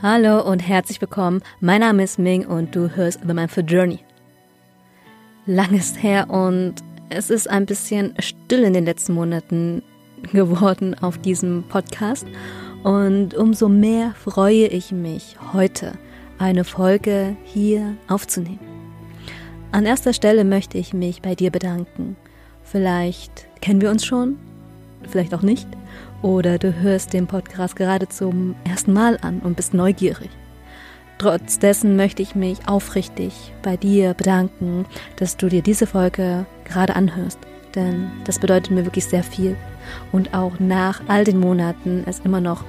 Hallo und herzlich willkommen. Mein Name ist Ming und du hörst The Mindful Journey. Lang ist her und es ist ein bisschen still in den letzten Monaten geworden auf diesem Podcast. Und umso mehr freue ich mich, heute eine Folge hier aufzunehmen. An erster Stelle möchte ich mich bei dir bedanken. Vielleicht kennen wir uns schon, vielleicht auch nicht. Oder du hörst den Podcast gerade zum ersten Mal an und bist neugierig. Trotz dessen möchte ich mich aufrichtig bei dir bedanken, dass du dir diese Folge gerade anhörst. Denn das bedeutet mir wirklich sehr viel. Und auch nach all den Monaten es immer noch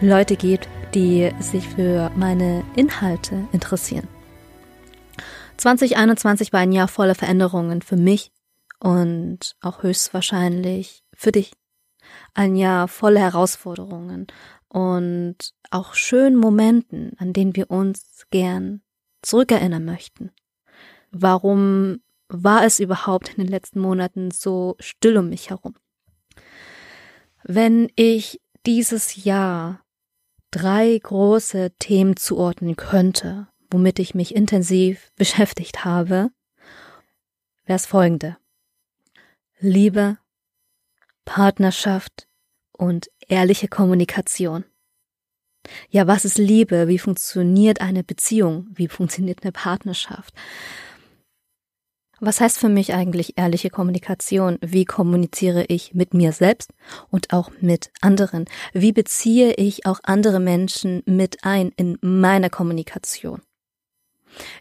Leute gibt, die sich für meine Inhalte interessieren. 2021 war ein Jahr voller Veränderungen für mich und auch höchstwahrscheinlich für dich ein Jahr voller Herausforderungen und auch schönen Momenten, an denen wir uns gern zurückerinnern möchten. Warum war es überhaupt in den letzten Monaten so still um mich herum? Wenn ich dieses Jahr drei große Themen zuordnen könnte, womit ich mich intensiv beschäftigt habe, wäre es folgende. Liebe, Partnerschaft und ehrliche Kommunikation. Ja, was ist Liebe? Wie funktioniert eine Beziehung? Wie funktioniert eine Partnerschaft? Was heißt für mich eigentlich ehrliche Kommunikation? Wie kommuniziere ich mit mir selbst und auch mit anderen? Wie beziehe ich auch andere Menschen mit ein in meiner Kommunikation?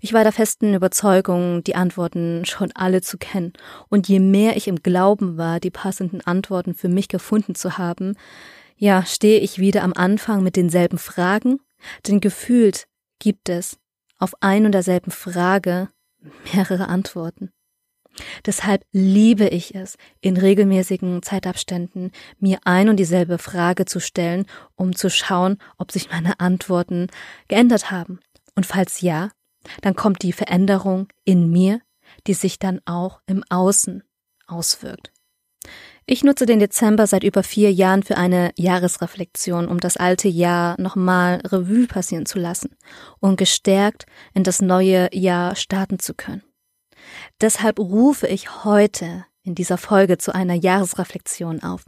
Ich war der festen Überzeugung, die Antworten schon alle zu kennen, und je mehr ich im Glauben war, die passenden Antworten für mich gefunden zu haben, ja, stehe ich wieder am Anfang mit denselben Fragen, denn gefühlt gibt es auf ein und derselben Frage mehrere Antworten. Deshalb liebe ich es, in regelmäßigen Zeitabständen mir ein und dieselbe Frage zu stellen, um zu schauen, ob sich meine Antworten geändert haben. Und falls ja, dann kommt die Veränderung in mir, die sich dann auch im Außen auswirkt. Ich nutze den Dezember seit über vier Jahren für eine Jahresreflexion, um das alte Jahr nochmal Revue passieren zu lassen und gestärkt in das neue Jahr starten zu können. Deshalb rufe ich heute in dieser Folge zu einer Jahresreflexion auf.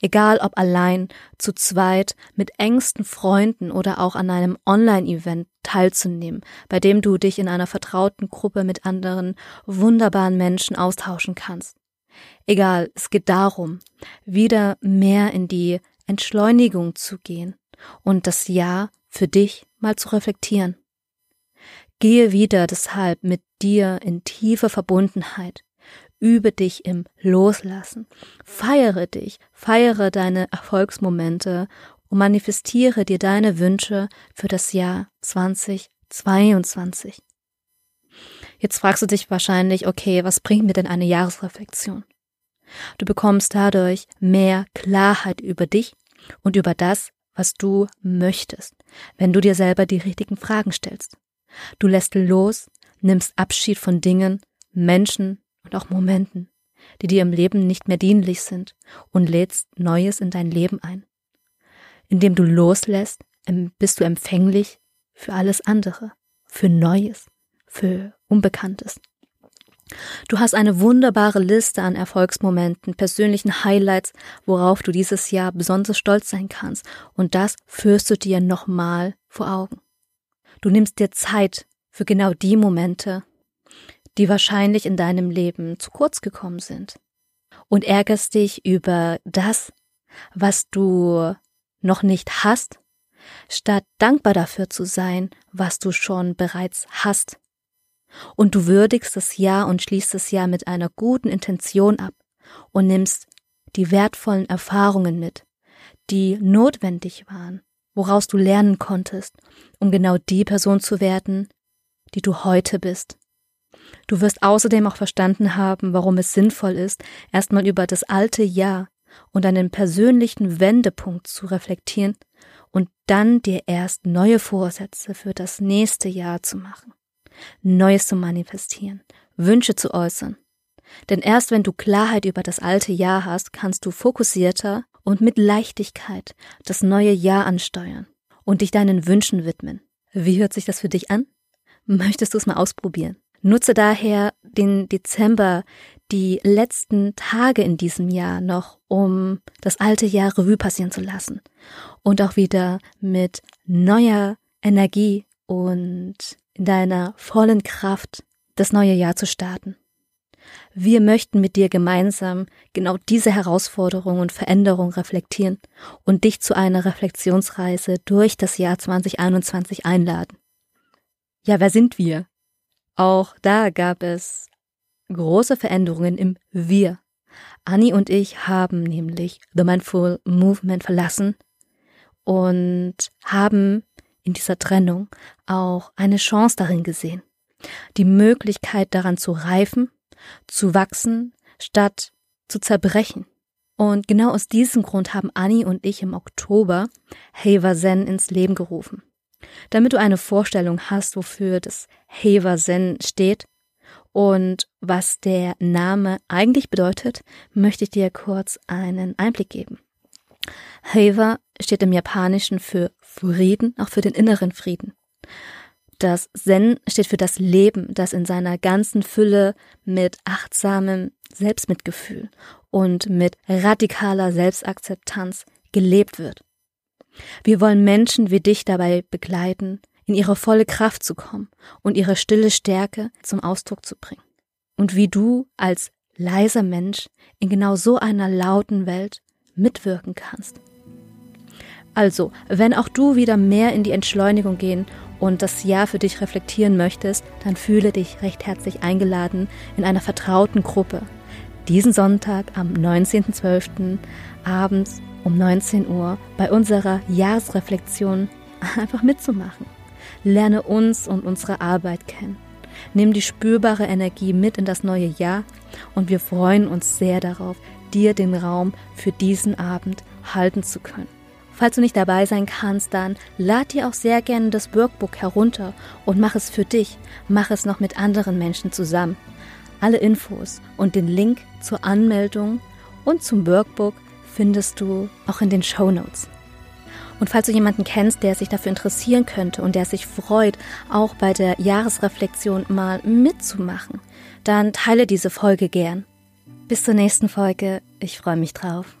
Egal ob allein, zu zweit, mit engsten Freunden oder auch an einem Online-Event teilzunehmen, bei dem du dich in einer vertrauten Gruppe mit anderen wunderbaren Menschen austauschen kannst. Egal, es geht darum, wieder mehr in die Entschleunigung zu gehen und das Jahr für dich mal zu reflektieren. Gehe wieder deshalb mit dir in tiefe Verbundenheit übe dich im Loslassen. Feiere dich, feiere deine Erfolgsmomente und manifestiere dir deine Wünsche für das Jahr 2022. Jetzt fragst du dich wahrscheinlich, okay, was bringt mir denn eine Jahresreflexion? Du bekommst dadurch mehr Klarheit über dich und über das, was du möchtest, wenn du dir selber die richtigen Fragen stellst. Du lässt los, nimmst Abschied von Dingen, Menschen und auch Momenten, die dir im Leben nicht mehr dienlich sind und lädst Neues in dein Leben ein. Indem du loslässt, bist du empfänglich für alles andere, für Neues, für Unbekanntes. Du hast eine wunderbare Liste an Erfolgsmomenten, persönlichen Highlights, worauf du dieses Jahr besonders stolz sein kannst, und das führst du dir nochmal vor Augen. Du nimmst dir Zeit für genau die Momente, die wahrscheinlich in deinem Leben zu kurz gekommen sind. Und ärgerst dich über das, was du noch nicht hast, statt dankbar dafür zu sein, was du schon bereits hast. Und du würdigst das Jahr und schließt das Jahr mit einer guten Intention ab und nimmst die wertvollen Erfahrungen mit, die notwendig waren, woraus du lernen konntest, um genau die Person zu werden, die du heute bist. Du wirst außerdem auch verstanden haben, warum es sinnvoll ist, erstmal über das alte Jahr und einen persönlichen Wendepunkt zu reflektieren und dann dir erst neue Vorsätze für das nächste Jahr zu machen, Neues zu manifestieren, Wünsche zu äußern. Denn erst wenn du Klarheit über das alte Jahr hast, kannst du fokussierter und mit Leichtigkeit das neue Jahr ansteuern und dich deinen Wünschen widmen. Wie hört sich das für dich an? Möchtest du es mal ausprobieren? Nutze daher den Dezember, die letzten Tage in diesem Jahr noch, um das alte Jahr Revue passieren zu lassen und auch wieder mit neuer Energie und in deiner vollen Kraft das neue Jahr zu starten. Wir möchten mit dir gemeinsam genau diese Herausforderung und Veränderung reflektieren und dich zu einer Reflexionsreise durch das Jahr 2021 einladen. Ja, wer sind wir? Auch da gab es große Veränderungen im Wir. Annie und ich haben nämlich The Mindful Movement verlassen und haben in dieser Trennung auch eine Chance darin gesehen. Die Möglichkeit daran zu reifen, zu wachsen, statt zu zerbrechen. Und genau aus diesem Grund haben Annie und ich im Oktober Heva Zen ins Leben gerufen. Damit du eine Vorstellung hast, wofür das Heva Zen steht und was der Name eigentlich bedeutet, möchte ich dir kurz einen Einblick geben. Heva steht im Japanischen für Frieden, auch für den inneren Frieden. Das Zen steht für das Leben, das in seiner ganzen Fülle mit achtsamem Selbstmitgefühl und mit radikaler Selbstakzeptanz gelebt wird. Wir wollen Menschen wie dich dabei begleiten, in ihre volle Kraft zu kommen und ihre stille Stärke zum Ausdruck zu bringen. Und wie du als leiser Mensch in genau so einer lauten Welt mitwirken kannst. Also, wenn auch du wieder mehr in die Entschleunigung gehen und das Jahr für dich reflektieren möchtest, dann fühle dich recht herzlich eingeladen in einer vertrauten Gruppe. Diesen Sonntag am 19.12. abends um 19 Uhr bei unserer Jahresreflexion einfach mitzumachen. Lerne uns und unsere Arbeit kennen. Nimm die spürbare Energie mit in das neue Jahr und wir freuen uns sehr darauf, dir den Raum für diesen Abend halten zu können. Falls du nicht dabei sein kannst, dann lad dir auch sehr gerne das Workbook herunter und mach es für dich, mach es noch mit anderen Menschen zusammen. Alle Infos und den Link zur Anmeldung und zum Workbook findest du auch in den Show Notes. Und falls du jemanden kennst, der sich dafür interessieren könnte und der sich freut, auch bei der Jahresreflexion mal mitzumachen, dann teile diese Folge gern. Bis zur nächsten Folge. Ich freue mich drauf.